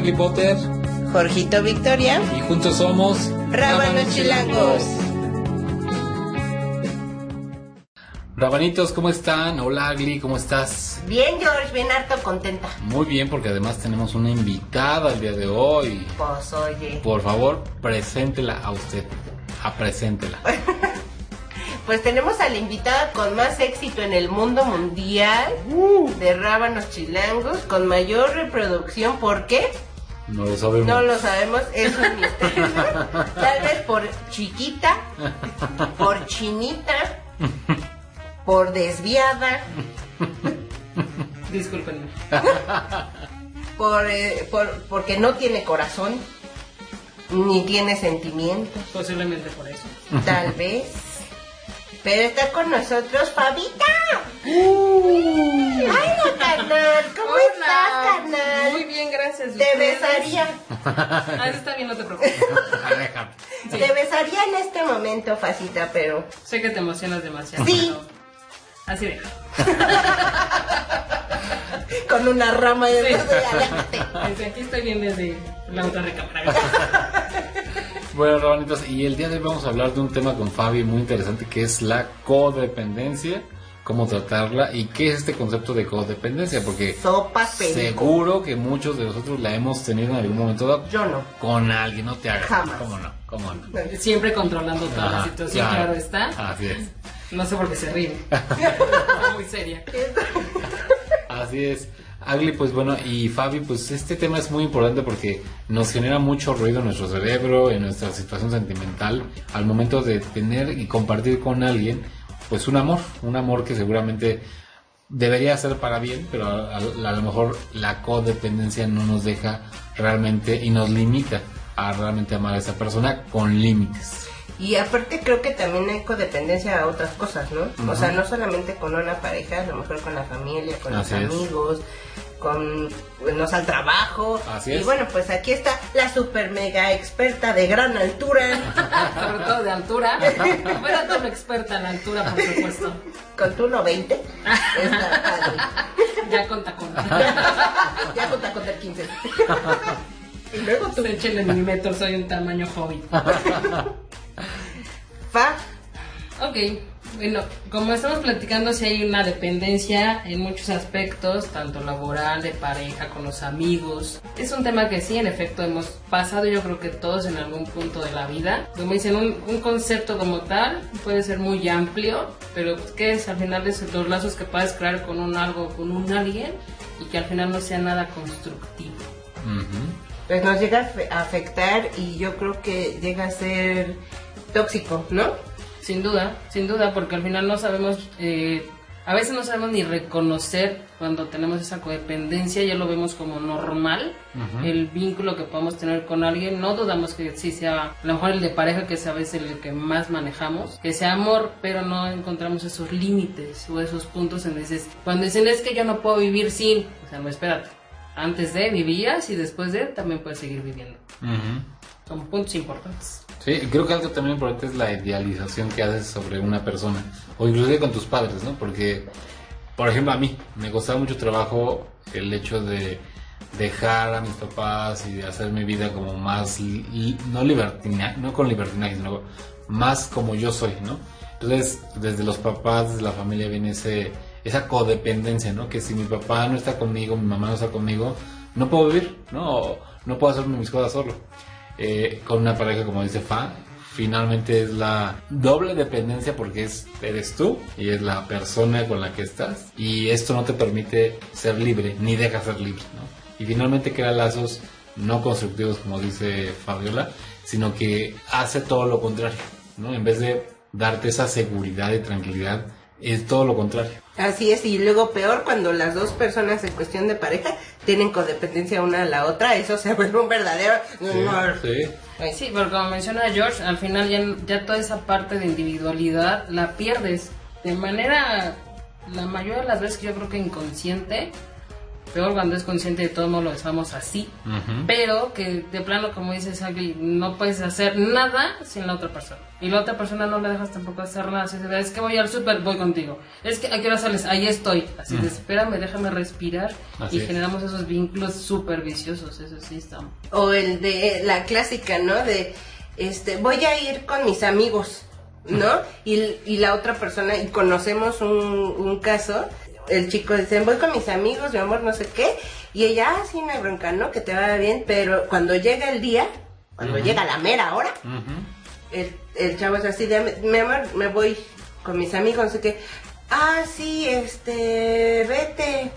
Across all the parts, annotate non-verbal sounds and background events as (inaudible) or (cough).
Agli Potter Jorgito Victoria. y juntos somos Rábanos Chilangos. Rabanitos, ¿cómo están? Hola Agli, ¿cómo estás? Bien, George, bien harto contenta. Muy bien, porque además tenemos una invitada el día de hoy. Pues oye, Por favor, preséntela a usted. A preséntela. (laughs) pues tenemos a la invitada con más éxito en el mundo mundial de Rábanos Chilangos, con mayor reproducción. ¿Por qué? No lo sabemos. No lo sabemos, es un misterio. (laughs) Tal vez por chiquita, por chinita, por desviada, Discúlpenme. por, eh, por- porque no tiene corazón, ni tiene sentimientos, Posiblemente por eso. tal vez. Pero está con nosotros Fabita. ¡Ay, no, carnal! ¿Cómo estás, carnal? Muy bien, gracias. Te besaría, Ah, eso está bien, no te preocupes. (laughs) Aleja. te besaría en este momento, Facita, pero... Sé que te emocionas demasiado. Sí. pero Así de. (laughs) Con una rama de Sí. verde, aléjate. Desde aquí estoy bien desde la otra recámara. (laughs) Bueno, Rabanitos, y el día de hoy vamos a hablar de un tema con Fabi muy interesante que es la codependencia, cómo tratarla y qué es este concepto de codependencia, porque seguro que muchos de nosotros la hemos tenido en algún momento dado Yo no. con alguien, no te hagas. Jamás. ¿Cómo no? ¿Cómo no? Siempre controlando toda la situación, claro, está. Así es. No sé por qué se. Está (laughs) muy seria. (laughs) Así es. Agli, pues bueno, y Fabi, pues este tema es muy importante porque nos genera mucho ruido en nuestro cerebro, en nuestra situación sentimental, al momento de tener y compartir con alguien, pues un amor, un amor que seguramente debería ser para bien, pero a, a- a lo mejor la codependencia no nos deja realmente y nos limita a realmente amar a esa persona con límites. Y aparte creo que también hay codependencia a otras cosas, ¿no? O sea, no solamente con una pareja, a lo mejor con la familia, con Así los es. amigos, con nos al trabajo. Así Y es. bueno, pues aquí está la super mega experta de gran altura, (laughs) Sobre todo de altura. (laughs) Tú una experta en altura, por supuesto. con tu 1.20. Es la padre. (laughs) Ya con tacón. ya con tacón del 15. y luego tú, Se echen en mi metro, soy un tamaño hobbit. Fa, Ok, bueno, como estamos platicando, si hay una dependencia en muchos aspectos, tanto laboral, de pareja, con los amigos. Es un tema que sí, en efecto, hemos pasado, yo creo que todos en algún punto de la vida. Como dicen, un, un concepto como tal puede ser muy amplio, pero pues, ¿qué es? Al final es los lazos que puedes crear con un algo, con un alguien, y que al final no sea nada constructivo. Ujú. pues nos llega a afectar y yo creo que llega a ser tóxico, ¿no? Sin duda, sin duda, porque al final no sabemos, eh, a veces no sabemos ni reconocer cuando tenemos esa codependencia, ya lo vemos como normal, el vínculo que podemos tener con alguien, no dudamos que sí sea, a lo mejor el de pareja, que es a veces el que más manejamos, que sea amor, pero no encontramos esos límites o esos puntos en dices, cuando dicen es que yo no puedo vivir sin, o sea, no espérate, antes de vivías y después de también puedes seguir viviendo. Ujú. Son puntos importantes. Sí, creo que algo también importante es la idealización que haces sobre una persona, o inclusive con tus padres, ¿no? Porque, por ejemplo, a mí me costaba mucho trabajo el hecho de dejar a mis papás y de hacer mi vida como más, no libertina, no con libertinaje, sino más como yo soy, ¿no? Entonces, desde los papás, desde la familia viene ese, esa codependencia, ¿no? Que si mi papá no está conmigo, mi mamá no está conmigo, no puedo vivir, ¿no? No puedo hacer mis cosas solo eh, con una pareja como dice Fa, finalmente es la doble dependencia porque es, eres tú y es la persona con la que estás y esto no te permite ser libre ni deja ser libre. Y finalmente crea lazos no constructivos como dice Fabiola, sino que hace todo lo contrario, ¿no? En vez de darte esa seguridad y tranquilidad, es todo lo contrario. Así es, y luego peor cuando las dos personas en cuestión de pareja tienen codependencia una a la otra, eso se (laughs) vuelve un verdadero... Sí. Sí, pero como menciona George, al final ya, ya toda esa parte de individualidad la pierdes de manera, la mayoría de las veces yo creo que inconsciente, peor cuando es consciente de todo no lo estamos así, Ujú. pero que de plano, como dices, Agui, no puedes hacer nada sin la otra persona. Y la otra persona no le dejas tampoco hacer nada. Así de, es que voy al súper, voy contigo. Es que a qué hora sales, ahí estoy. Así de, espérame, déjame respirar. Así y es. generamos esos vínculos súper viciosos, eso sí está. O el de la clásica, ¿no? De, este, voy a ir con mis amigos, ¿no? Y, y la otra persona, y conocemos un, un caso, el chico dice, voy con mis amigos, mi amor, no sé qué, y ella, ah, sí, no hay bronca, ¿no? Que te vaya bien, pero cuando llega el día, cuando llega la mera hora, el, el chavo es así de, mi amor, me voy con mis amigos, no sé qué. Ah, sí, este, vete.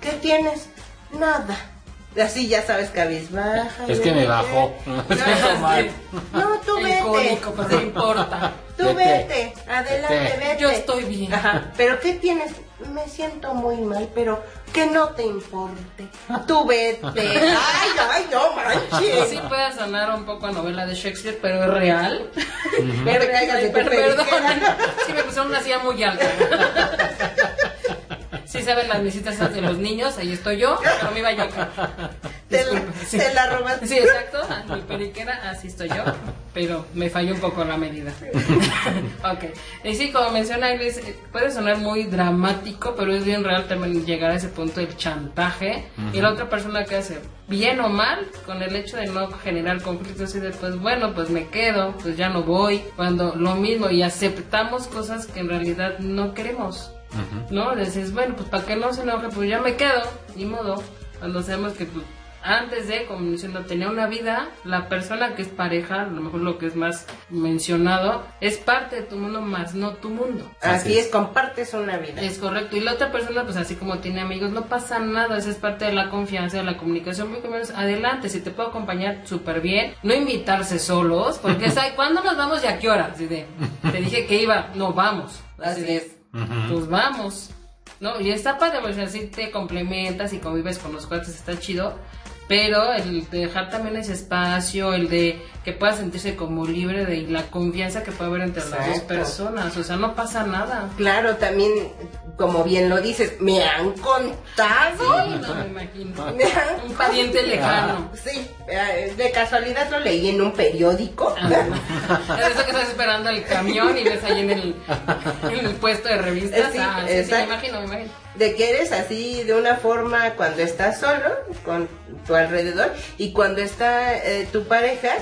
¿Qué tienes? Nada. Así ya sabes, cabizbaja. Es que me bajó. Me (laughs) siento mal. No, tú El vete. pues no importa. Tú Vete. vete. Adelante, Vete. vete. Yo estoy bien. Ajá. Pero ¿qué tienes? Me siento muy mal, pero que no te importe. Tú vete. (laughs) Ay, ay, no manches. Sí puede sonar un poco a novela de Shakespeare, pero es real. No Perdón, sí me pusieron una silla muy alta. (laughs) Sí saben las visitas de los niños, ahí estoy yo, pero me iba yo. Te la, sí. te la robaste. Sí, exacto, mi periquera, así estoy yo, pero me falló un poco la medida. (laughs) ok, y sí, como menciona Iris, eh, puede sonar muy dramático, pero es bien real también llegar a ese punto del chantaje. Y la otra persona que hace, bien o mal, con el hecho de no generar conflictos y después, bueno, pues me quedo, pues ya no voy, cuando lo mismo, y aceptamos cosas que en realidad no queremos. ¿No? Dices, bueno, pues para que no se enoje, pues ya me quedo, ni modo. Cuando sabemos que pues, antes de, como diciendo, tener una vida, la persona que es pareja, a lo mejor lo que es más mencionado, es parte de tu mundo más no tu mundo. Así Así es, es. compartes una vida. Es correcto. Y la otra persona, pues así como tiene amigos, no pasa nada. Esa es parte de la confianza, de la comunicación. Muy menos adelante. Si te puedo acompañar, súper bien. No invitarse solos, porque (laughs) es, ay, ¿cuándo nos vamos y a qué hora? Así de, te dije que iba, no vamos. Así, Así pues vamos. ¿No? Y está padre, pues así te complementas y convives con los cuates, está chido. Pero el de dejar también ese espacio, el de que puedas sentirse como libre de la confianza que puede haber entre las dos personas. O sea, no pasa nada. Claro, también, como bien lo dices, me han contado. Sí, no me imagino. (laughs) Me han Un pariente lejano. Sí, eh, de casualidad lo leí en un periódico. Ah, Es eso que estás esperando el camión y ves ahí en el, en el puesto de revistas. Sí, ah, sí, sí, me imagino, me imagino. De que eres así de una forma cuando estás solo, con tu alrededor, y cuando está eh, tu pareja,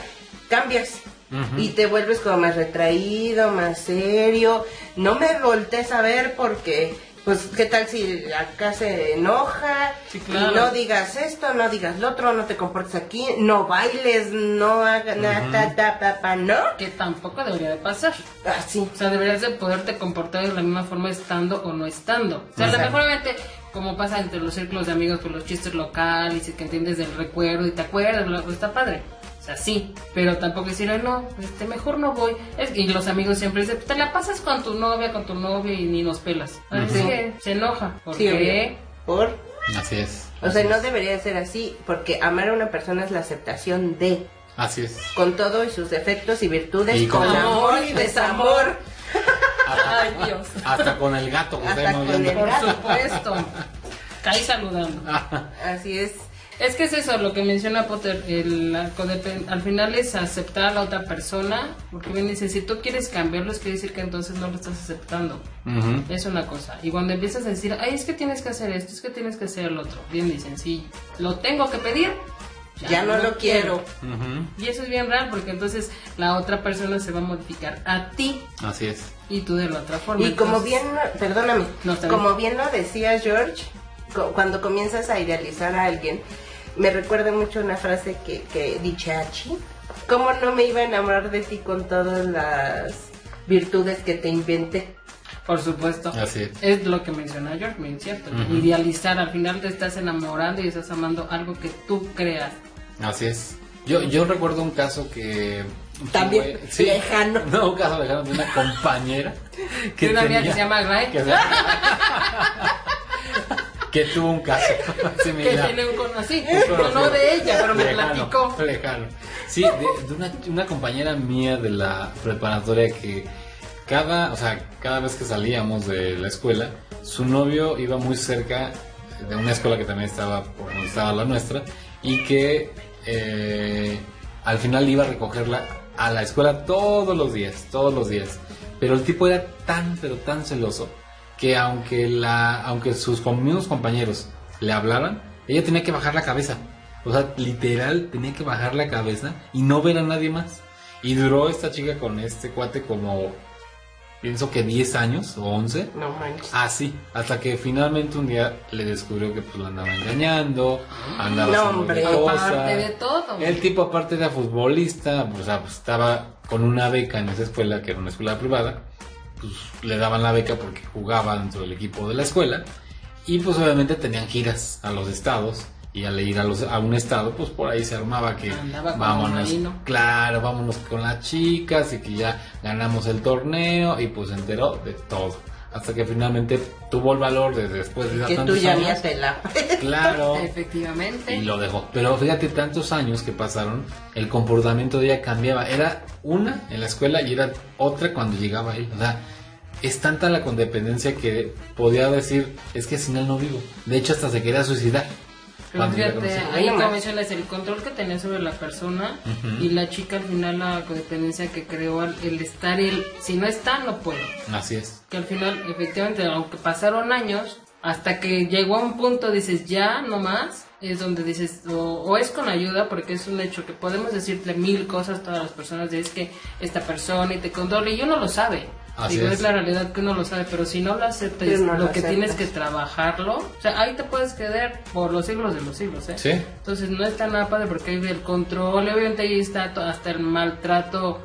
cambias. Y te vuelves como más retraído, más serio. No me voltees a ver porque, pues, ¿qué tal si acá se enoja? Sí, claro. Y no digas esto, no digas lo otro, no te comportes aquí, no bailes, no hagas nada, ta, ta, pa, pa, ¿no? Que tampoco debería de pasar. Así. O sea, deberías de poderte comportar de la misma forma estando o no estando. O sea, a lo Exacto. mejor obviamente, como pasa entre los círculos de amigos, pues los chistes locales y que entiendes del recuerdo y te acuerdas, pues está padre. O sea, sí, pero tampoco decir, "Ay, no, este, mejor no voy. Es y los amigos siempre dicen, te la pasas con tu novia, con tu novio y ni nos pelas. Que se enoja. ¿Por Sí, qué? Por Así es. O sea, no debería de ser así, porque amar a una persona es la aceptación de, Así es. con todo y sus defectos y virtudes, Y con con amor amor y desamor. Ay, Dios. Hasta con el gato Hasta con el Por gato. supuesto. Caí saludando. (laughs) Así es. Es que es eso lo que menciona Potter, el, al final es aceptar a la otra persona, porque bien dice, si tú quieres cambiarlo es que decir que entonces no lo estás aceptando, es una cosa. Y cuando empiezas a decir, ay, es que tienes que hacer esto, es que tienes que hacer el otro, bien dicen, sí, lo tengo que pedir, Ya, no, lo quiero. Y eso es bien real, porque entonces la otra persona se va a modificar a ti Así es. y tú de la otra forma. Y como bien, perdóname, No, como bien lo decía George, cu- cuando comienzas a idealizar a alguien, me recuerda mucho una frase que, que dice Achi, ¿cómo no me iba a enamorar de ti con todas las virtudes que te inventé? Por supuesto. Así es. Es lo que menciona George, bien cierto. Ujú. Idealizar, al final te estás enamorando y estás amando algo que tú creas. Así es. Yo, yo recuerdo un caso que... También fue- sí, lejano. (laughs) No, un caso lejano de una compañera. (laughs) Que una amiga que tenía- se llama Ray, que que, (laughs) que tuvo un caso (laughs) similar. tiene un con así, Un pero no conocido. de ella, pero me Lejano, platicó. lejano. Sí, de, de una, una compañera mía de la preparatoria que cada, o sea, cada vez que salíamos de la escuela, su novio iba muy cerca de una escuela que también estaba por donde estaba la nuestra y que eh, al final iba a recogerla a la escuela todos los días, todos los días. Pero el tipo era tan, pero tan celoso que aunque, la, aunque sus mismos compañeros le hablaran, ella tenía que bajar la cabeza. O sea, literal, tenía que bajar la cabeza y no ver a nadie más. Y duró esta chica con este cuate como pienso que 10 años o 11. No manches. Así, hasta que finalmente un día le descubrió que pues lo andaba engañando, andaba No, haciendo hombre. Aparte de todo. El tipo aparte era futbolista, pues, o sea, pues, estaba con una beca en esa escuela, que era una escuela privada, pues le daban la beca porque jugaba dentro del equipo de la escuela, y pues obviamente tenían giras a los estados, y al ir a, los, a un estado, pues por ahí se armaba que Andaba vámonos, claro, vámonos con las chicas, y que ya ganamos el torneo, y pues se enteró de todo. Hasta que finalmente tuvo el valor de después de Que tú tantos ya años. Claro. (laughs) Efectivamente. Y lo dejó. Pero fíjate, tantos años que pasaron, el comportamiento de ella cambiaba. Era una en la escuela y era otra cuando llegaba él. O sea, es tanta la condependencia que podía decir, es que sin él no vivo. De hecho, hasta se quería suicidar. Pero la fíjate, ahí no mencionas el control que tenía sobre la persona y la chica al final la codependencia que creó al- el estar él, si no está no puedo. Así es. Que al final efectivamente aunque pasaron años hasta que llegó a un punto dices ya no más es donde dices o, o es con ayuda porque es un hecho que podemos decirle mil cosas a todas las personas de es que esta persona y te controla y uno lo sabe. Así Digo, es. es la realidad que uno lo sabe, pero si no lo aceptas, no lo, lo que tienes que trabajarlo, o sea, ahí te puedes quedar por los siglos de los siglos, ¿eh? Sí. Entonces no está nada padre porque hay el control, obviamente ahí está hasta el maltrato,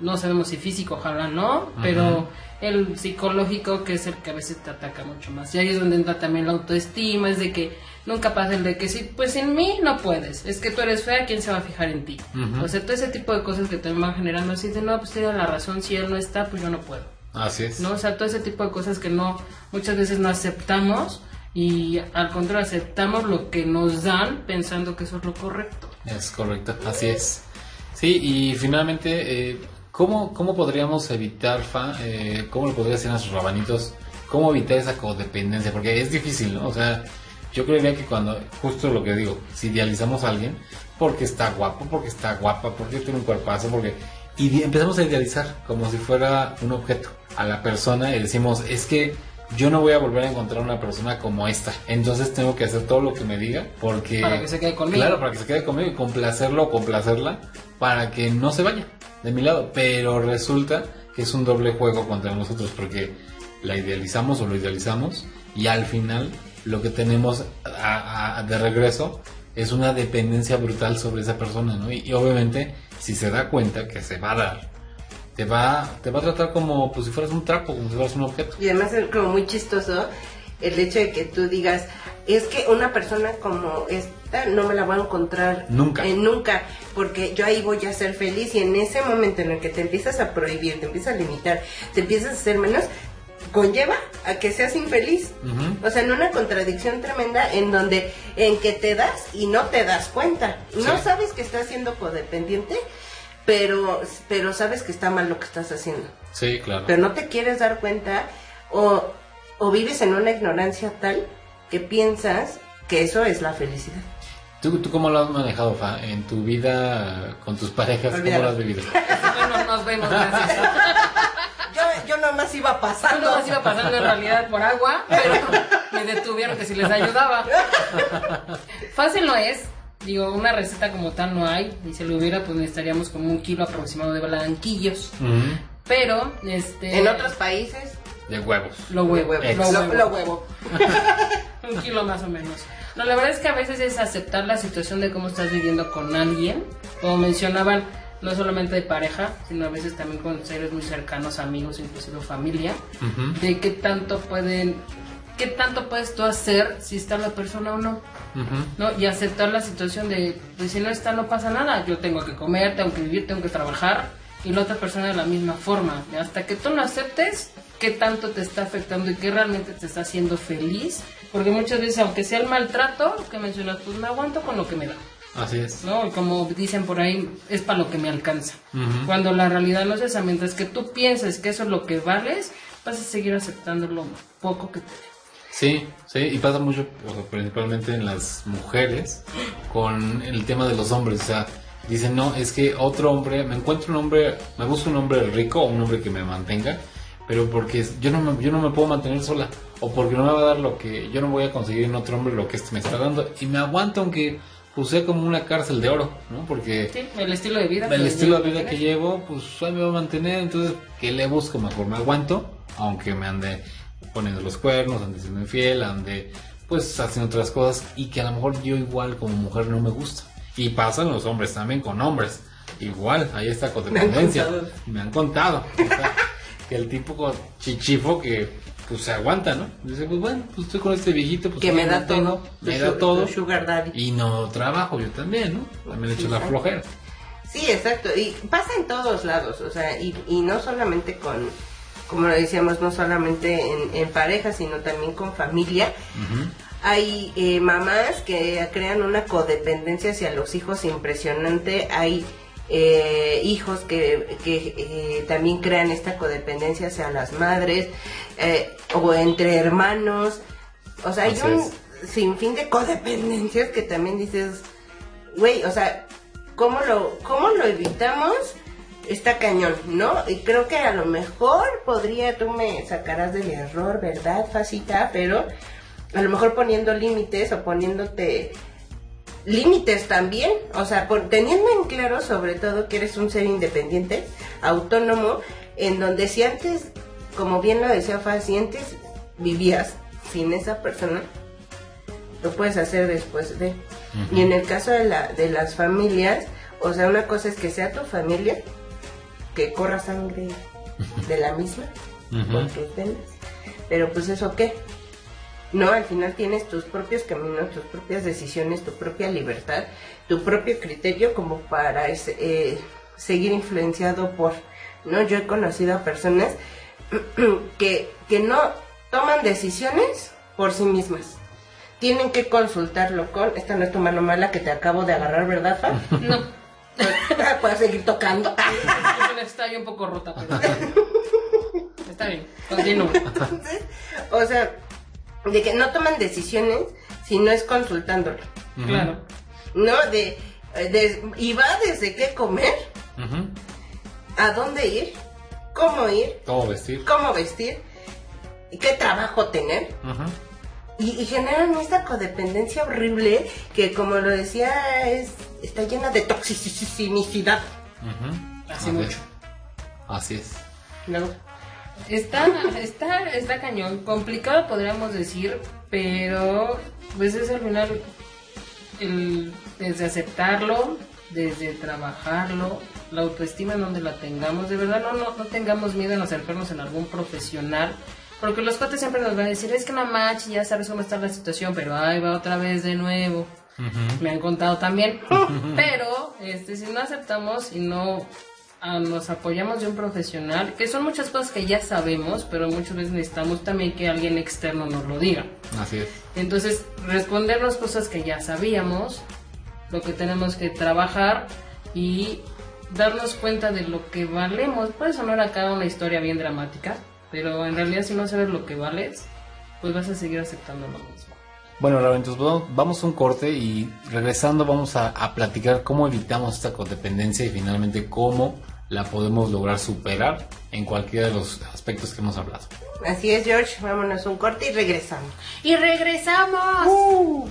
no sabemos si físico, ojalá no, pero el psicológico que es el que a veces te ataca mucho más. Y ahí es donde entra también la autoestima, es de que nunca pasa el de que sí, pues en mí no puedes, es que tú eres fea, ¿quién se va a fijar en ti? O sea, todo ese tipo de cosas que también van generando así de no, pues tiene la razón, si él no está, pues yo no puedo. Así es. ¿no? O sea, todo ese tipo de cosas que no, muchas veces no aceptamos y al contrario aceptamos lo que nos dan pensando que eso es lo correcto. Es correcto, así es. Sí, y finalmente, eh, ¿cómo, ¿cómo podríamos evitar, Fa? Eh, ¿Cómo le podría decir a nuestros rabanitos? ¿Cómo evitar esa codependencia? Porque es difícil, ¿no? O sea, yo creería que cuando, justo lo que digo, si idealizamos a alguien, porque está guapo, porque está guapa, porque tiene un cuerpazo, porque... Y empezamos a idealizar como si fuera un objeto a la persona y decimos, es que yo no voy a volver a encontrar una persona como esta. Entonces tengo que hacer todo lo que me diga porque... Para que se quede conmigo. Claro, para que se quede conmigo y complacerlo o complacerla para que no se vaya de mi lado. Pero resulta que es un doble juego contra nosotros porque la idealizamos o lo idealizamos y al final lo que tenemos a- a- de regreso es una dependencia brutal sobre esa persona, ¿no? Y, y obviamente si se da cuenta que se va a dar, te va, te va a tratar como pues, si fueras un trapo, como si fueras un objeto. Y además es como muy chistoso el hecho de que tú digas, es que una persona como esta no me la voy a encontrar Nunca. eh, nunca, porque yo ahí voy a ser feliz y en ese momento en el que te empiezas a prohibir, te empiezas a limitar, te empiezas a hacer menos, conlleva a que seas infeliz. O sea, en una contradicción tremenda en donde en que te das y no te das cuenta. No Sí. sabes que estás siendo codependiente, pero pero sabes que está mal lo que estás haciendo Sí, claro. pero no te quieres dar cuenta o, o vives en una ignorancia tal que piensas que eso es la felicidad. ¿Tú, ¿Tú cómo lo has manejado, Fa? En tu vida con tus parejas, ¿cómo lo has vivido? (laughs) Bueno, nos vemos, gracias. Yo nomás iba Yo pasando. no iba pasando en realidad por agua, pero me detuvieron que si les ayudaba. Fácil no es. Digo, una receta como tal no hay. Y si lo hubiera, pues necesitaríamos como un kilo aproximado de blanquillos. Pero, este... En otros países, De huevos. Lo huevo. huevo, Lo lo, huevo. lo huevo. (laughs) Un kilo más o menos. No, la verdad es que a veces es aceptar la situación de cómo estás viviendo con alguien. Como mencionaban, no solamente de pareja, sino a veces también con seres muy cercanos, amigos, inclusive familia. De qué tanto pueden, qué tanto puedes tú hacer si está la persona o no. ¿no? Y aceptar la situación de, pues si no está, no pasa nada. Yo tengo que comer, tengo que vivir, tengo que trabajar. Y la otra persona de la misma forma. Hasta que tú lo aceptes, qué tanto te está afectando y qué realmente te está haciendo feliz. Porque muchas veces, aunque sea el maltrato que mencionas, pues me aguanto con lo que me da. Así es. ¿no? Como dicen por ahí, es para lo que me alcanza. Ujú. Cuando la realidad no es esa, mientras que tú pienses que eso es lo que vales, vas a seguir aceptando lo poco que te. Sí, sí, y pasa mucho, o sea, principalmente en las mujeres, con el tema de los hombres. O sea, dicen, no, es que otro hombre, me encuentro un hombre, me busco un hombre rico o un hombre que me mantenga, pero porque yo no me, yo no me puedo mantener sola, o porque no me va a dar lo que, yo no voy a conseguir en otro hombre lo que este me está dando, y me aguanto aunque puse como una cárcel de oro, ¿no? Porque Sí, el estilo de vida. el que estilo de vida que llevo, pues ahí me va a mantener, entonces, ¿qué le busco? Mejor me aguanto, aunque me ande poniendo los cuernos, ande siendo infiel, ande pues haciendo otras cosas y que a lo mejor yo igual como mujer no me gusta. Y pasan los hombres también con hombres. Igual, ahí está codependencia. (laughs) contado. Me han contado. o sea, que el tipo con chichifo que pues se aguanta, ¿no? Dice, pues bueno, pues estoy con este viejito, pues que me da todo. Me Tu da todo. tu Sugar daddy. Y no trabajo yo también, ¿no? También le echo la flojera. Sí, exacto. Y pasa en todos lados, o sea, y, y no solamente con, como lo decíamos, no solamente en, en pareja, sino también con familia. Hay eh, mamás que crean una codependencia hacia los hijos impresionante. Hay eh, hijos que, que eh, también crean esta codependencia hacia las madres eh, o entre hermanos. O sea, hay Así un es. sinfín de codependencias que también dices, güey, o sea, ¿cómo lo, cómo lo evitamos? Está cañón, ¿no? Y creo que a lo mejor podría, tú me sacarás del error, ¿verdad, Facita? Pero a lo mejor poniendo límites o poniéndote límites también, o sea, por- teniendo en claro sobre todo que eres un ser independiente, autónomo, en donde si antes, como bien lo decía Fa, si antes vivías sin esa persona, lo puedes hacer después de. Y en el caso de, la, de las familias, o sea, una cosa es que sea tu familia, que corra sangre de la misma, por tus venas, pero pues eso qué, no, al final tienes tus propios caminos, tus propias decisiones, tu propia libertad, tu propio criterio como para ese, eh, seguir influenciado por, ¿no? Yo he conocido a personas (clears throat) que, que no toman decisiones por sí mismas. Tienen que consultarlo con, esta no es tu mano mala que te acabo de agarrar, ¿verdad, Fa? (laughs) No, Puedes seguir tocando. (laughs) está ahí un poco rota, pero... (laughs) Está bien, continúo. O sea, de que no toman decisiones si no es consultándolo. Claro. ¿no? De, de- y va desde qué comer, a dónde ir, cómo ir, ¿Cómo vestir? cómo vestir, y qué trabajo tener. Ujú. Y, y generan esta codependencia horrible que, como lo decía, es, está llena de toxicidad. Así mucho. es. Así es. ¿no? Está, está, está cañón, complicado podríamos decir, pero pues es al final el, desde aceptarlo, desde trabajarlo, la autoestima en donde la tengamos, de verdad no, no, no tengamos miedo en acercarnos en algún profesional, porque los cuates siempre nos van a decir, es que no match, ya sabes cómo está la situación, pero ahí va otra vez de nuevo. Me han contado también, (laughs) pero este si no aceptamos y no nos apoyamos de un profesional, que son muchas cosas que ya sabemos, pero muchas veces necesitamos también que alguien externo nos lo diga. Así es. Entonces, respondernos cosas que ya sabíamos, lo que tenemos que trabajar y darnos cuenta de lo que valemos. Puede sonar acá una historia bien dramática, pero en realidad si no sabes lo que vales, pues vas a seguir aceptando lo mismo. Bueno, Raúl, entonces vamos, vamos a un corte y regresando vamos a, a platicar cómo evitamos esta codependencia y finalmente cómo la podemos lograr superar en cualquiera de los aspectos que hemos hablado. Así es, George. Vámonos un corte y regresamos. ¡Y regresamos!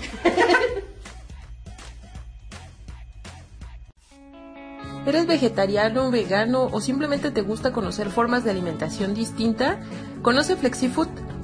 ¿Eres vegetariano, vegano o simplemente te gusta conocer formas de alimentación distinta? Conoce FlexiFood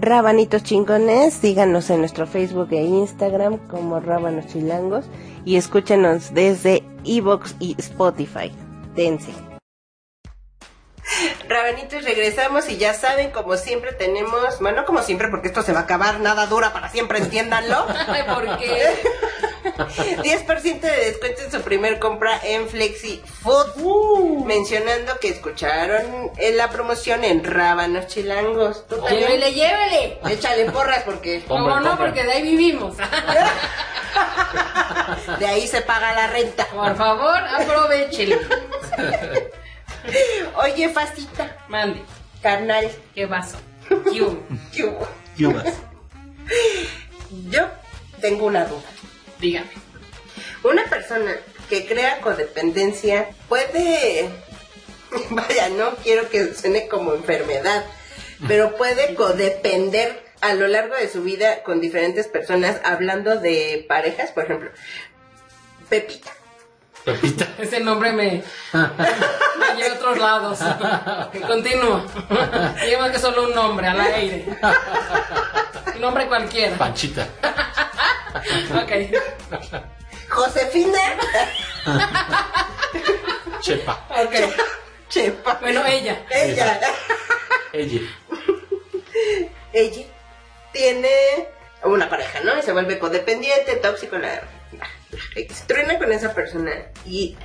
Rabanitos chingones, síganos en nuestro Facebook e Instagram como Rábanos Chilangos y escúchenos desde Evox y Spotify. Dense. Rabanitos, regresamos y ya saben, como siempre tenemos, bueno, no como siempre porque esto se va a acabar, nada dura para siempre, entiéndanlo. (laughs) Ay, ¿por qué? (laughs) (laughs) 10% de descuento en su primer compra en Flexi Food. Uh. Mencionando que escucharon en la promoción en Rábanos Chilangos. ¿Tú también? Llévele, llévele. Échale porras porque (laughs) ¿Cómo Compren, no? Porque de ahí vivimos. (laughs) de ahí se paga la renta. Por favor, aprovechele. Oye, Facita, Mande. carnal, ¿Qué vaso? ¿Qué hubo? ¿qué hubo? Yubas. Yo tengo una duda. Dígame. Una persona que crea codependencia puede, (laughs) vaya, no quiero que suene como enfermedad, pero puede codepender a lo largo de su vida con diferentes personas, hablando de parejas, por ejemplo, Pepita. Pepita. (laughs) Ese nombre me, me lleva a otros lados. Continúo. Digamos que solo un nombre al aire. Un nombre cualquiera. Panchita. (laughs) Ok. Josefina. Chepa. Ok. Chepa. Bueno, ella. Ella. Ella. ella tiene una pareja, ¿no? Y se vuelve codependiente, tóxico, la, truena con esa persona y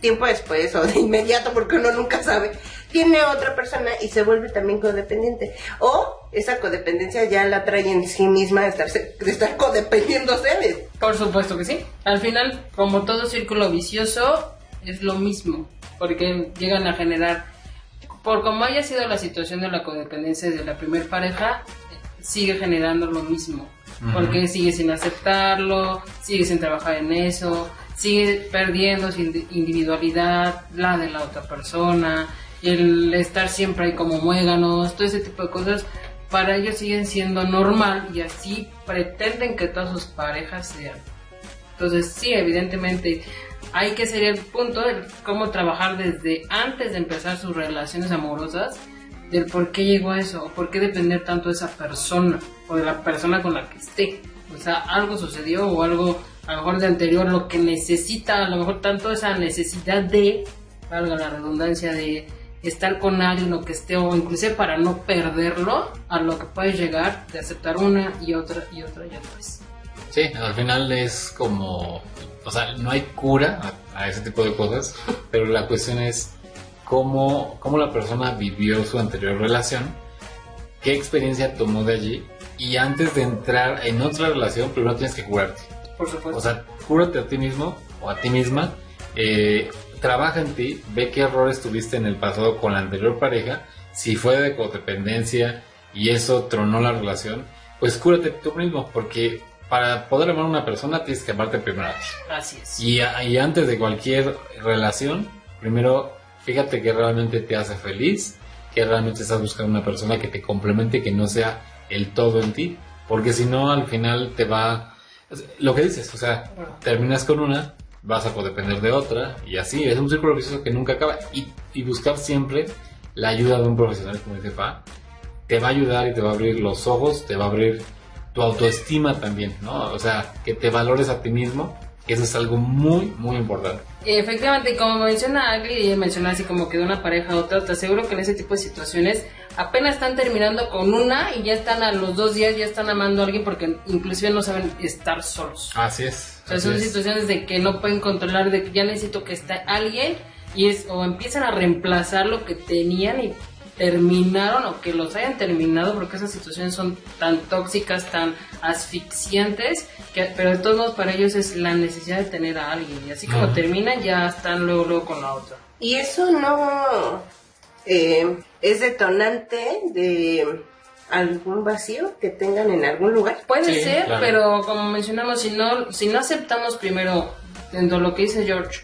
tiempo después o de inmediato, porque uno nunca sabe, tiene otra persona y se vuelve también codependiente. O esa codependencia ya la trae en sí misma de, estarse, de estar codependiéndose de... Por supuesto que sí. Al final, como todo círculo vicioso, es lo mismo. Porque llegan a generar, por como haya sido la situación de la codependencia de la primer pareja, sigue generando lo mismo. Porque sigue sin aceptarlo, sigue sin trabajar en eso, sigue perdiendo su indi- individualidad, la de la otra persona, el estar siempre ahí como muéganos, todo ese tipo de cosas, para ellos siguen siendo normal y así pretenden que todas sus parejas sean. Entonces, sí, evidentemente, hay que ser el punto de cómo trabajar desde antes de empezar sus relaciones amorosas, del por qué llegó a eso, o por qué depender tanto de esa persona, o de la persona con la que esté. O sea, algo sucedió o algo, a lo mejor de anterior, lo que necesita, a lo mejor tanto esa necesidad de, valga la redundancia, de estar con alguien o que esté, o inclusive para no perderlo, a lo que puedes llegar de aceptar una y otra y otra y otra vez. Sí, al final es como, o sea, no hay cura a, a ese tipo de cosas, (laughs) pero la cuestión es cómo, cómo la persona vivió su anterior relación, qué experiencia tomó de allí, y antes de entrar en otra relación, primero tienes que curarte. Por supuesto. O sea, cúrate a ti mismo o a ti misma, eh, trabaja en ti, ve qué errores tuviste en el pasado con la anterior pareja, si fue de codependencia y eso tronó la relación, pues cúrate tú mismo, porque para poder amar a una persona tienes que amarte primero a ti. Así es. Y, y antes de cualquier relación, primero fíjate que realmente te hace feliz, que realmente estás buscando una persona que te complemente, que no sea el todo en ti, porque si no al final te va... Lo que dices, o sea, terminas con una, vas a depender de otra, y así, es un círculo vicioso que nunca acaba. Y, y buscar siempre la ayuda de un profesional como dice Fa, te va a ayudar y te va a abrir los ojos, te va a abrir tu autoestima también, ¿no? O sea, que te valores a ti mismo, eso es algo muy, muy importante. Efectivamente, como menciona Agli, y menciona así como que de una pareja a otra, te aseguro que en ese tipo de situaciones apenas están terminando con una y ya están a los dos días, ya están amando a alguien porque inclusive no saben estar solos. Así es. O sea, son es. situaciones de que no pueden controlar, de que ya necesito que esté alguien y es o empiezan a reemplazar lo que tenían y terminaron o que los hayan terminado porque esas situaciones son tan tóxicas, tan asfixiantes, que, pero de todos modos para ellos es la necesidad de tener a alguien y así como Ujú. terminan ya están luego luego con la otra. Y eso no eh, es detonante de algún vacío que tengan en algún lugar. Puede Sí, ser, claro. pero como mencionamos, si no, si no aceptamos primero, dentro de lo que dice George,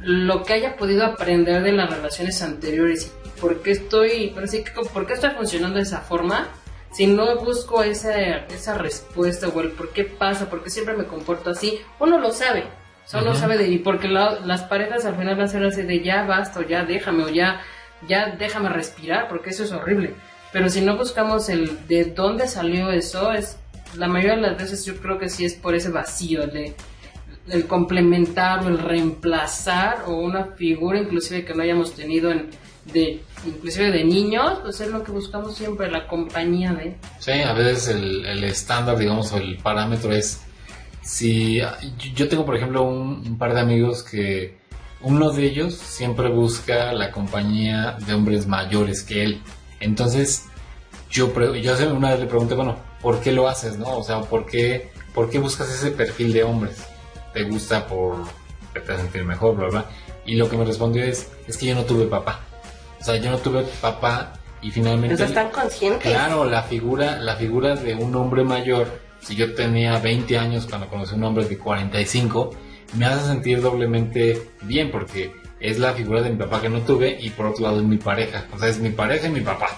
lo que haya podido aprender de las relaciones anteriores y por qué estoy, pero sí, que- por qué estoy funcionando de esa forma, si no busco esa, esa respuesta o el por qué pasa, por qué siempre me comporto así, uno lo sabe. O sea, uno Ujú. sabe de y porque la- las parejas al final van a ser así de ya basta o ya déjame o ya, ya déjame respirar porque eso es horrible. Pero si no buscamos el de dónde salió eso, es la mayoría de las veces yo creo que sí es por ese vacío, el complementar o el reemplazar o una figura inclusive que no hayamos tenido en de inclusive de niños, pues es lo que buscamos siempre, la compañía de Sí, a veces el, estándar, digamos, o el parámetro es si yo tengo por ejemplo un par de amigos que uno de ellos siempre busca la compañía de hombres mayores que él. Entonces, yo, yo una vez le pregunté, bueno, ¿por qué lo haces, no? O sea, ¿por qué, ¿por qué buscas ese perfil de hombres? ¿Te gusta por que te hace sentir mejor, bla, bla? Y lo que me respondió es, es que yo no tuve papá. O sea, yo no tuve papá y finalmente... Sea, están conscientes. Claro, la figura, la figura de un hombre mayor, si yo tenía 20 años cuando conocí a un hombre de 45, me hace sentir doblemente bien porque es la figura de mi papá que no tuve y por otro lado es mi pareja. O sea, es mi pareja y mi papá.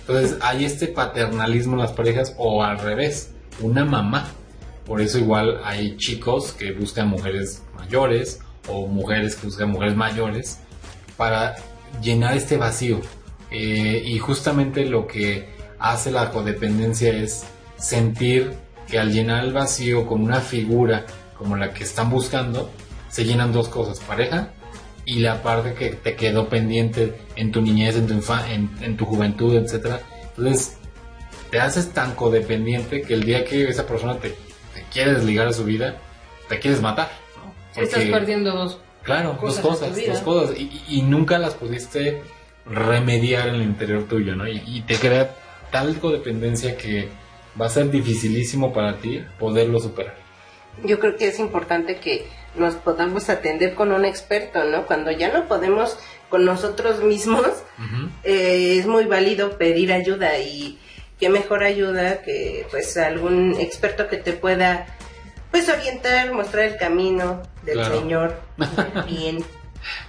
Entonces hay este paternalismo en las parejas o al revés, una mamá. Por eso igual hay chicos que buscan mujeres mayores o mujeres que buscan mujeres mayores para llenar este vacío. Eh, y justamente lo que hace la codependencia es sentir que al llenar el vacío con una figura como la que están buscando, se llenan dos cosas, pareja y la parte que te quedó pendiente en tu niñez, en tu, en, en tu juventud, etcétera. Entonces, te haces tan codependiente que el día que esa persona te, te quiere desligar de su vida, te quieres matar. ¿no? Estás perdiendo dos. Claro, cosas dos cosas, dos cosas. Y nunca las pudiste remediar en el interior tuyo, ¿no? Y, y te crea tal codependencia que va a ser dificilísimo para ti poderlo superar. Yo creo que es importante que nos podamos atender con un experto, ¿no? Cuando ya no podemos con nosotros mismos, eh, es muy válido pedir ayuda y qué mejor ayuda que pues algún experto que te pueda pues orientar, mostrar el camino del Claro. Señor, (laughs) bien,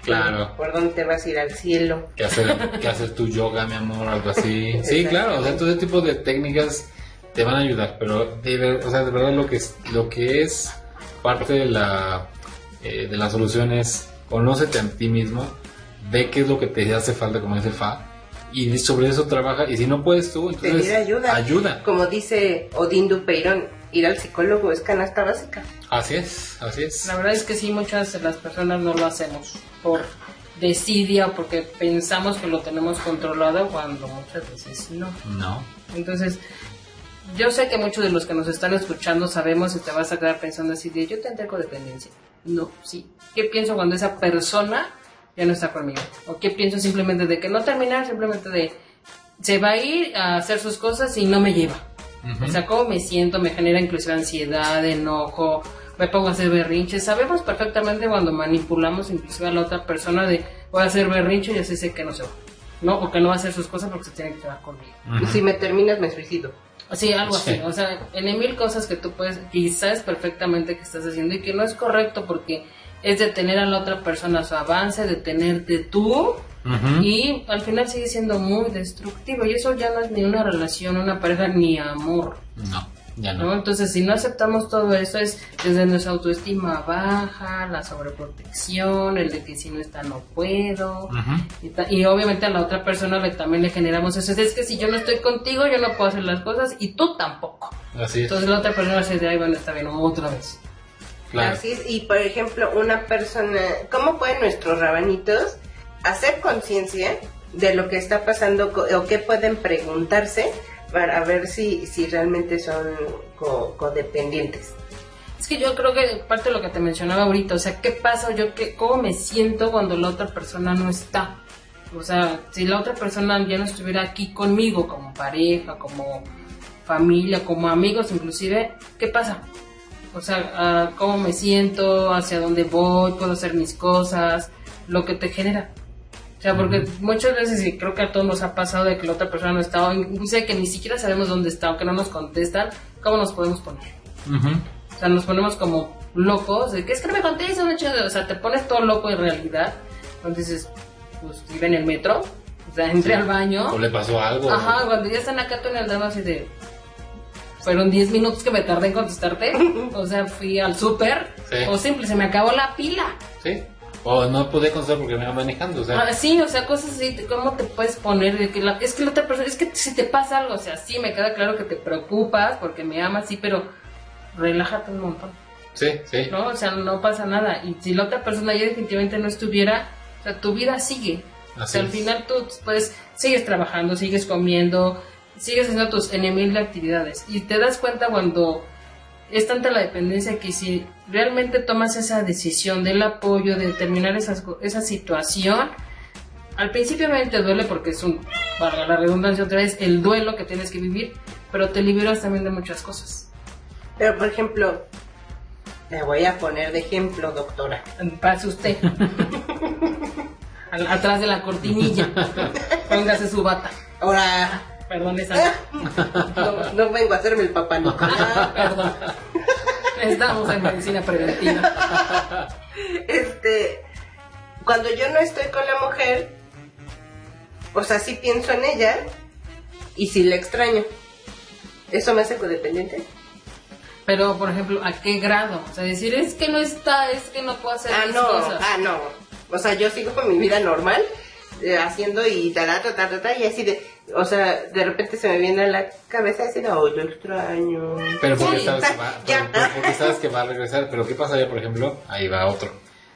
Claro. por dónde te vas a ir al cielo. que hacer, que hacer tu yoga, mi amor, algo así. (laughs) Sí, claro, o sea, todo ese tipo de técnicas te van a ayudar, pero de, ver- o sea, de verdad lo que es, lo que es parte de la, eh, de la solución es conócete a ti mismo, ve qué es lo que te hace falta, como dice Fa, y sobre eso trabaja, y si no puedes tú, entonces Pedir ayuda. ayuda. Como dice Odín Dupeirón, ir al psicólogo es canasta básica. Así es, así es. La verdad es que sí, muchas de las personas no lo hacemos por desidia o porque pensamos que lo tenemos controlado cuando muchas veces no. No. Entonces, yo sé que muchos de los que nos están escuchando sabemos y te vas a quedar pensando así de yo tendré codependencia. No, sí. ¿Qué pienso cuando esa persona ya no está conmigo? ¿O qué pienso simplemente de que no terminar, simplemente de se va a ir a hacer sus cosas y no me lleva? O sea, cómo me siento, me genera inclusive ansiedad, enojo, me pongo a hacer berrinches. Sabemos perfectamente cuando manipulamos inclusive a la otra persona de voy a hacer berrinche y así sé que no se va. ¿No? O que no va a hacer sus cosas porque se tiene que quedar conmigo. Y si me terminas, me suicido. Sí, algo Sí. así. O sea, en mil cosas que tú puedes, y sabes perfectamente que estás haciendo y que no es correcto porque es detener a la otra persona su avance, detenerte tú Ujú. y al final sigue siendo muy destructivo y eso ya no es ni una relación, una pareja ni amor. No, ya ¿no? no. Entonces, si no aceptamos todo eso, es desde nuestra autoestima baja, la sobreprotección, el de que si no está no puedo. Ujú. Y, ta- y obviamente a la otra persona le, también le generamos eso. Es que si yo no estoy contigo, yo no puedo hacer las cosas y tú tampoco. Así es. Entonces la otra persona se dice, ay, bueno, está bien, otra vez. Claro. Así es, y por ejemplo, una persona, ¿cómo pueden nuestros rabanitos hacer conciencia de lo que está pasando o qué pueden preguntarse para ver si, si realmente son co- codependientes? Es que yo creo que parte de lo que te mencionaba ahorita, o sea, ¿qué pasa? Yo, qué, ¿Cómo me siento cuando la otra persona no está? O sea, si la otra persona ya no estuviera aquí conmigo como pareja, como familia, como amigos inclusive, ¿qué pasa? O sea, ah, ¿cómo me siento? ¿Hacia dónde voy? ¿Puedo hacer mis cosas? Lo que te genera. O sea, porque muchas veces, y creo que a todos nos ha pasado de que la otra persona no está, o inclusive que ni siquiera sabemos dónde está, o que no nos contestan, ¿cómo nos podemos poner? Ujú. O sea, nos ponemos como locos, de que es que no me contesta, no chido. o sea, te pones todo loco en realidad. Entonces pues iba en el metro, o sea, entré al baño. ¿O le pasó algo? Ajá, cuando ya están acá tú en el dedo así de... Fueron 10 minutos que me tardé en contestarte. (laughs) O sea, fui al súper. Sí. O simple, se me acabó la pila. Sí. O no pude contestar porque me iba manejando, o sea. Ah, sí, o sea, cosas así, ¿cómo te puedes poner? De que la- es que la otra persona, es que si te pasa algo, o sea, sí, me queda claro que te preocupas porque me amas, sí, pero relájate un montón. Sí, sí. ¿no? O sea, no pasa nada. Y si la otra persona ya definitivamente no estuviera, o sea, tu vida sigue. o sea, al final tú pues sigues trabajando, sigues comiendo, sigues haciendo tus en mil de actividades. Y te das cuenta cuando es tanta la dependencia que si realmente tomas esa decisión del apoyo, de terminar esas, esa situación, al principio obviamente duele porque es un, para la redundancia otra vez, el duelo que tienes que vivir, pero te liberas también de muchas cosas. Pero, por ejemplo, me voy a poner de ejemplo, doctora. Pase usted. (laughs) atrás de la cortinilla. (laughs) Póngase su bata. Ahora. Perdón, esa. No, (laughs) no vengo a hacerme el papá ah, perdón. Estamos en medicina preventiva. Este. Cuando yo no estoy con la mujer, o sea, sí pienso en ella y sí la extraño. ¿Eso me hace codependiente? Pero, por ejemplo, ¿a qué grado? O sea, decir, es que no está, es que no puedo hacer ah, mis no, cosas. Ah, no. O sea, yo sigo con mi vida normal, eh, haciendo y ta, ta, ta, ta, y así de... O sea, de repente se me viene a la cabeza así de, oh, yo extraño. Pero porque, sabes que va, pero porque sabes que va a regresar. Pero ¿qué pasaría, por ejemplo? Ahí va otro.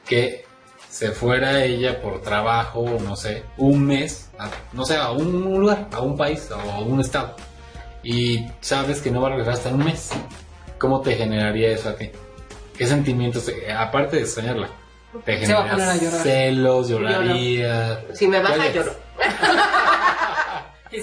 Que se fuera ella por trabajo, no sé, un mes, no sé, a un lugar, a un país o a un estado. Y sabes que no va a regresar hasta un mes. ¿Cómo te generaría eso a ti? ¿Qué sentimientos, aparte de extrañarla? Te genera celos, lloraría. Si me baja, lloro. (laughs)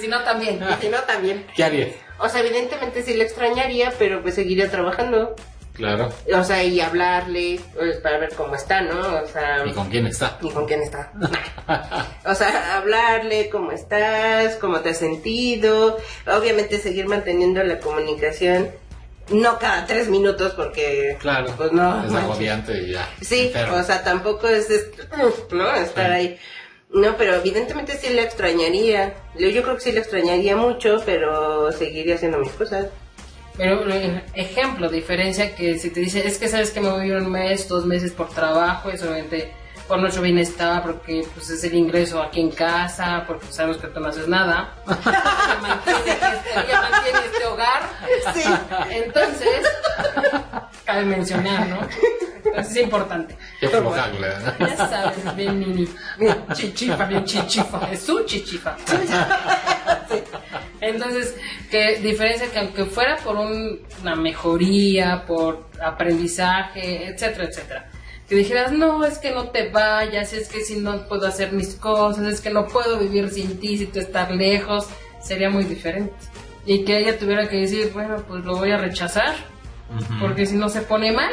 si no, también. Y si no, también. ¿Qué harías? O sea, evidentemente sí le extrañaría, pero pues seguiría trabajando. Claro. O sea, y hablarle pues, para ver cómo está, ¿no? O sea... ¿Y con quién está? ¿Y con quién está? (laughs) o sea, hablarle cómo estás, cómo te has sentido. Obviamente seguir manteniendo la comunicación no cada tres minutos porque claro pues no es agobiante y ya sí o sea tampoco es, (clears throat) no estar ahí no pero evidentemente sí le extrañaría. Yo, creo que sí le extrañaría mucho pero seguiría haciendo mis cosas. Pero ejemplo diferencia que si te dice es que sabes que me voy un mes dos meses por trabajo y solamente por nuestro bienestar, porque pues es el ingreso aquí en casa, porque sabemos que tú no haces nada. (laughs) (laughs) ella, mantiene este, mantiene este hogar. Sí. Entonces, (laughs) cabe mencionar, ¿no? Entonces es importante. Qué Ya sabes, bien mini, bien chichifa, bien chichifa, es su chichifa. Entonces, que diferencia que aunque fuera por una mejoría, por aprendizaje, etcétera, etcétera, que dijeras, no, es que no te vayas, es que si no puedo hacer mis cosas, es que no puedo vivir sin ti, si tú estás lejos, sería muy diferente. Y que ella tuviera que decir, bueno, pues lo voy a rechazar, porque si no se pone mal.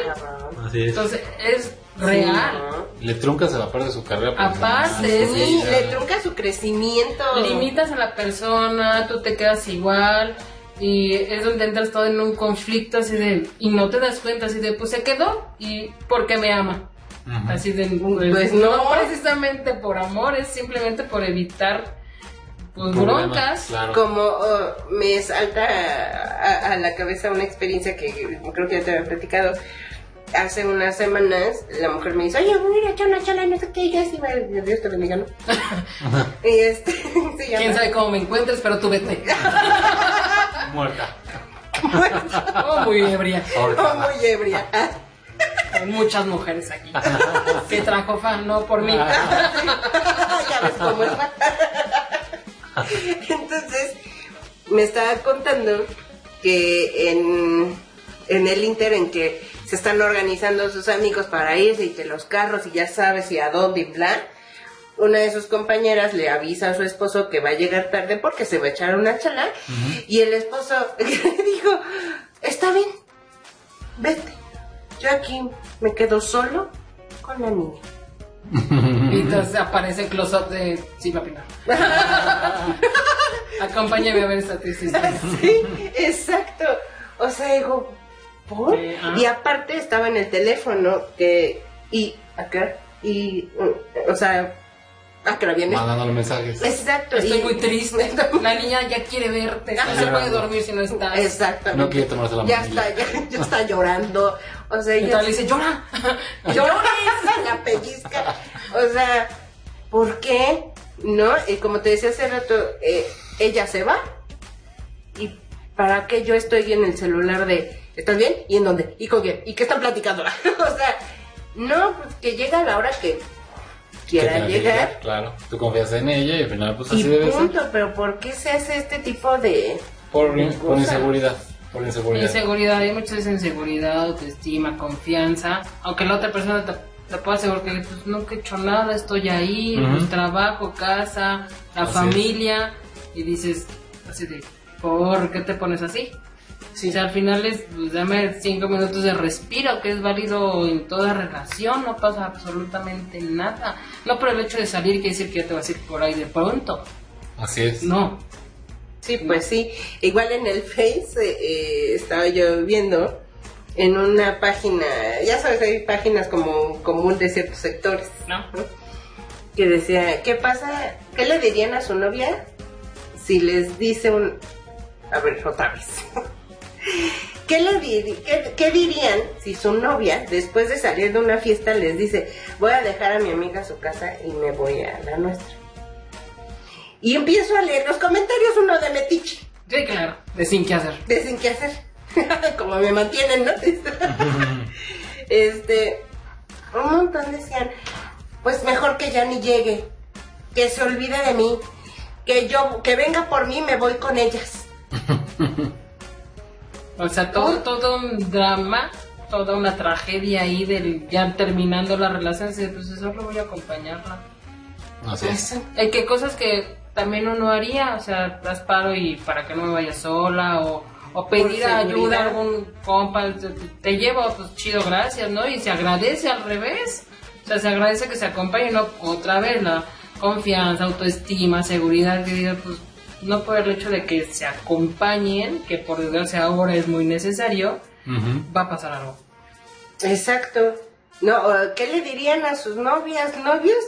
Así es. Entonces, es real. Le truncas a la parte de su carrera. Aparte, sí, le trunca su crecimiento. Limitas a la persona, tú te quedas igual y es donde entras todo en un conflicto así de y no te das cuenta así de pues se quedó y porque me ama así de pues, no. precisamente por amor es simplemente por evitar pues broncas. como oh, me salta a, la cabeza una experiencia que creo que ya te había platicado hace unas semanas la mujer me dice, oye, voy a ir a echar una chela, no sé qué, y yo así, Dios te bendiga, ¿no? y este, (laughs) Quién sabe cómo me encuentres, pero tú vete. (laughs) Muerta. Muerta. Oh, muy ebria. Oh, muy ebria. Hay muchas mujeres aquí. que trajo fan, no por mí. (laughs) ya ves cómo es. Entonces, me estaba contando que en, en el Inter en que se están organizando sus amigos para irse y que los carros y ya sabes y a dónde y bla, una de sus compañeras le avisa a su esposo que va a llegar tarde porque se va a echar una chala y el esposo (laughs) le dijo, está bien, vete, yo aquí me quedo solo con la niña. y (laughs) entonces aparece el close-up de Silva Pinar. (laughs) Acompáñame a ver esta triste Sí, exacto. O sea, digo, ¿por? y aparte estaba en el teléfono que, y acá, y, o sea, Ah, que lo viene. Mandándole mensajes. Exacto. Estoy muy triste. (laughs) La niña ya quiere verte. No se puede dormir si no estás. Exactamente. No quiere tomarse la Ya está, ya, está (laughs) llorando. O sea, ya. le dice, llora. (laughs) Llora. la pellizca. O sea, ¿por qué? ¿No? Y como te decía hace rato, eh, ella se va. ¿Y para qué yo estoy en el celular de, ¿estás bien? ¿Y en dónde? ¿Y con quién? ¿Y qué están platicando? (laughs) o sea, no, pues que llega la hora que quiera llegar. Claro, tú confías en ella y al final pues así y debe punto, pero ¿por qué se hace este tipo de... Por, por inseguridad. Por inseguridad. Inseguridad, hay muchas inseguridad, autoestima, confianza. Aunque la otra persona te, te pueda asegurar que pues, nunca he hecho nada, estoy ahí, pues, trabajo, casa, la Así familia. Y dices, así de, ¿por qué te pones así? Sí. O sea, al final es, pues, dame cinco minutos de respiro, que es válido en toda relación, no pasa absolutamente nada. No por el hecho de salir quiere decir que ya te vas a ir por ahí de pronto. Así es. No. Sí, pues sí. Igual en el Face eh, eh, estaba yo viendo en una página, ya sabes, hay páginas como común de ciertos sectores, ¿No? que decía, ¿qué pasa? ¿Qué le dirían a su novia si les dice un... A ver, otra vez. (laughs) ¿Qué, le diri- qué, qué dirían si su novia, después de salir de una fiesta, les dice, voy a dejar a mi amiga a su casa y me voy a la nuestra? Y empiezo a leer los comentarios, uno de Metiche, Sí, claro, de sin qué hacer. de sin qué hacer. (laughs) Como me mantienen, ¿no? (laughs) este, un montón decían, pues mejor que ya ni llegue, que se olvide de mí, que yo, que venga por mí, me voy con ellas. (laughs) O sea, todo, todo un drama, toda una tragedia ahí del ya terminando la relación, pues solo voy a acompañarla. Así es. Eso. Hay que cosas que también uno haría, o sea, das paro y para que no me vaya sola o, o pedir ayuda a algún compa, te, te llevo, pues chido, gracias, ¿no? Y se agradece al revés. O sea, se agradece que se acompañe, no otra vez la confianza, autoestima, seguridad, que diga, pues no por el hecho de que se acompañen, que por desgracia ahora es muy necesario, va a pasar algo. Exacto. No, ¿qué le dirían a sus novias, novios?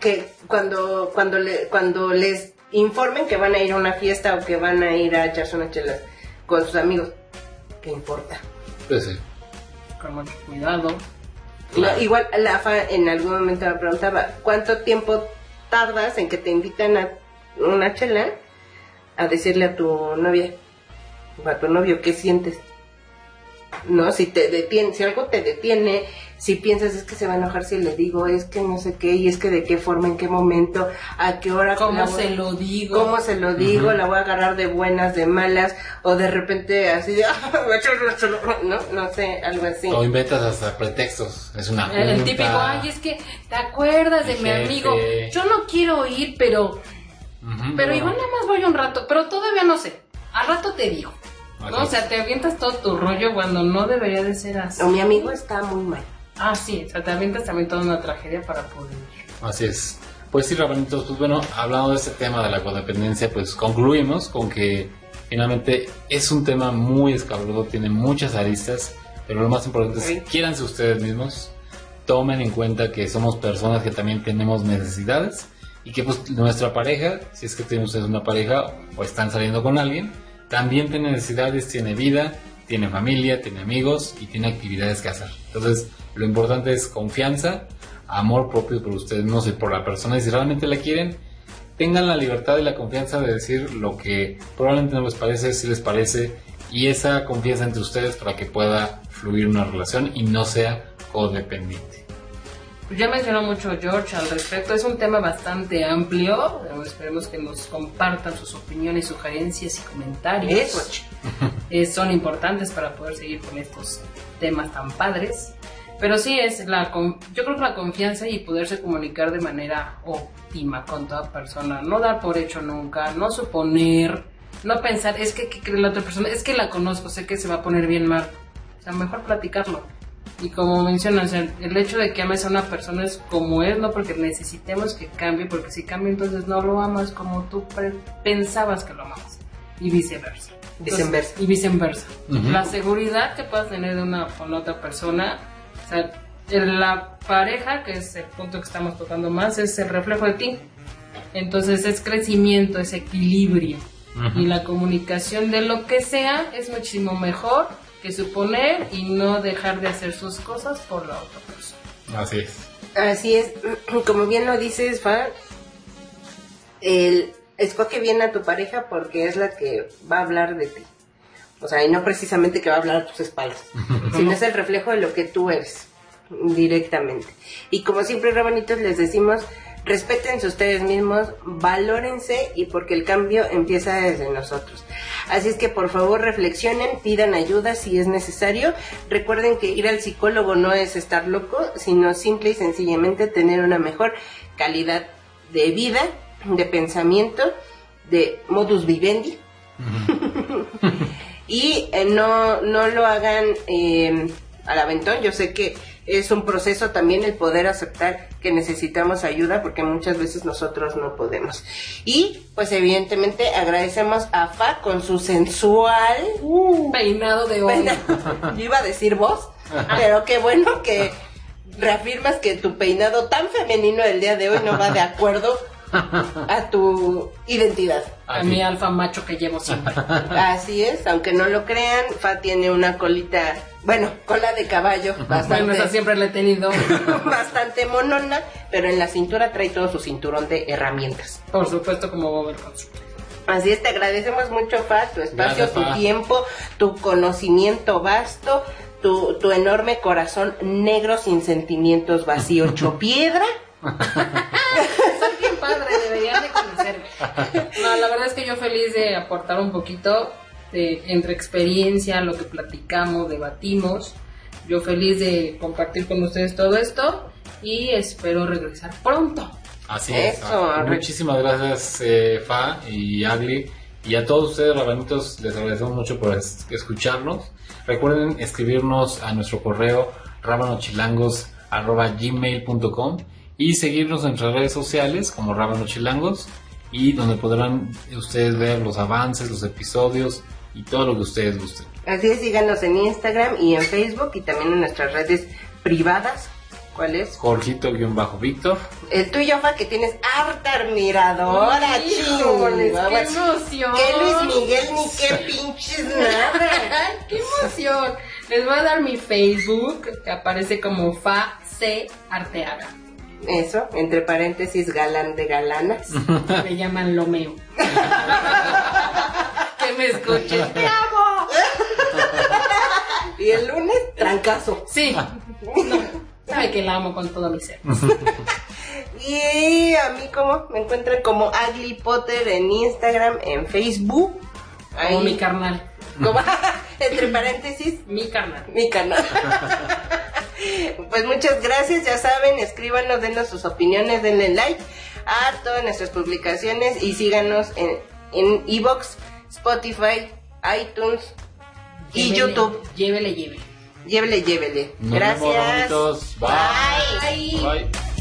Que cuando, cuando, le, cuando les informen que van a ir a una fiesta o que van a ir a echarse una chela con sus amigos, ¿qué importa? Pues sí. Con mucho cuidado. Claro. No, igual la AFA en algún momento me preguntaba, ¿cuánto tiempo tardas en que te invitan a una chela a decirle a tu novia o a tu novio qué sientes? No, si te detiene, si algo te detiene, si piensas es que se va a enojar si le digo, es que no sé qué, y es que de qué forma, en qué momento, a qué hora, ¿Cómo voy- se lo digo? cómo se lo digo, la voy a agarrar de buenas, de malas, o de repente así (laughs) de, no, no sé, algo así. O inventas hasta pretextos. Es una El, junta. típico, ay, es que te acuerdas de Mi mi jefe. amigo. Yo no quiero ir, pero Pero igual nada más voy un rato, pero todavía no sé. Al rato te digo. O sea, te avientas todo tu rollo cuando no debería de ser así. O mi amigo está muy mal. Ah, sí, o sea, te avientas también toda una tragedia para poder ir. Así es. Pues sí, Rabanitos, pues bueno, hablando de este tema de la codependencia, pues concluimos con que finalmente es un tema muy escabroso, tiene muchas aristas, pero lo más importante es quiéranse ustedes mismos, tomen en cuenta que somos personas que también tenemos necesidades y que pues nuestra pareja, si es que ustedes una pareja o están saliendo con alguien, también tiene necesidades, tiene vida, tiene familia, tiene amigos y tiene actividades que hacer. Entonces, lo importante es confianza, amor propio por ustedes mismos y por la persona. Y si realmente la quieren, tengan la libertad y la confianza de decir lo que probablemente no les parece, si les parece, y esa confianza entre ustedes para que pueda fluir una relación y no sea codependiente. Ya mencionó mucho George al respecto, es un tema bastante amplio, esperemos que nos compartan sus opiniones, sugerencias y comentarios. Eso, (laughs) Eh, son importantes para poder seguir con estos temas tan padres. Pero sí es la yo creo que la confianza y poderse comunicar de manera óptima con toda persona, no dar por hecho nunca, no suponer, no pensar, es que ¿qué cree la otra persona, es que la conozco, sé que se va a poner bien mal. O sea, mejor platicarlo. Y como mencionas, o sea, el hecho de que ames a una persona es como es, no porque necesitemos que cambie, porque si cambia entonces no lo amas como tú pre- pensabas que lo amabas. Y viceversa. Entonces, Viceversa. y viceversa. La seguridad que puedas tener de una con otra persona, o sea, en la pareja, que es el punto que estamos tocando más, es el reflejo de ti. Entonces es crecimiento, es equilibrio. Y la comunicación de lo que sea es muchísimo mejor que suponer y no dejar de hacer sus cosas por la otra persona. Así es. Así es, (clears throat) como bien lo dices, Fa, el escoge bien a tu pareja porque es la que va a hablar de ti. O sea, y no precisamente que va a hablar a tus espaldas, (laughs) sino es el reflejo de lo que tú eres directamente. Y como siempre, Rabanitos, les decimos, respétense ustedes mismos, valórense y porque el cambio empieza desde nosotros. Así es que por favor reflexionen, pidan ayuda si es necesario. Recuerden que ir al psicólogo no es estar loco, sino simple y sencillamente tener una mejor calidad de vida, de pensamiento, de modus vivendi. (laughs) y eh, no, no lo hagan eh, al aventón. Yo sé que es un proceso también el poder aceptar que necesitamos ayuda porque muchas veces nosotros no podemos. Y pues evidentemente agradecemos a Fa con su sensual Peinado de hoy. (laughs) yo iba a decir voz, pero qué bueno que reafirmas que tu peinado tan femenino del día de hoy no va de acuerdo a tu identidad. A mi alfa macho que llevo siempre. Así es, aunque no lo crean, Fa tiene una colita, bueno, cola de caballo, bastante, Bueno, esa siempre la he tenido. (laughs) bastante monona, pero en la cintura trae todo su cinturón de herramientas. Por supuesto, como Bob. Así es, te agradecemos mucho, Fa, tu espacio, Gracias, tu Fa. tiempo, tu conocimiento vasto, tu, tu enorme corazón negro sin sentimientos vacío, (laughs) hecho piedra. (laughs) Son bien padres, deberían de conocerme. No, la verdad es que yo feliz de aportar un poquito de, entre experiencia, lo que platicamos, debatimos. Yo feliz de compartir con ustedes todo esto y espero regresar pronto. Así es. Eso. Muchísimas gracias, eh, Fa y Agli. Y a todos ustedes, rabanitos, les agradecemos mucho por es- escucharnos. Recuerden escribirnos a nuestro correo rabanochilangos.gmail.com y seguirnos en nuestras redes sociales como Rabanochilangos y donde podrán ustedes ver los avances, los episodios y todo lo que ustedes gusten. Así es, síganos en Instagram y en Facebook y también en nuestras redes privadas. ¿Cuál es? Jorgito-Víctor. El tuyo, Fa, que tienes harta admiradora, Híjoles. ¡Qué emoción! Que Luis Miguel ni qué pinches nada. (laughs) ¡Ay, ¡Qué emoción! Les voy a dar mi Facebook, que aparece como Fa C Arteaga. Eso, entre paréntesis, galán de galanas. (laughs) Me llaman Lomeo. (laughs) que me escuchen. ¡Te amo! (laughs) Y el lunes, trancazo. Sí. No, sabe que la amo con todo mi ser. Y a mí, como me encuentran como Agly Potter en Instagram, en Facebook. Como mi carnal. Como- (laughs) entre paréntesis, Mi carnal. mi canal. (laughs) pues muchas gracias, ya saben, escríbanos, denos sus opiniones, denle like a todas nuestras publicaciones y síganos en en Evox, Spotify, iTunes y Llévele, YouTube. Llévele, llévele. Llévele, llévele. Nos Gracias. rabanitos. Bye. Bye. Bye.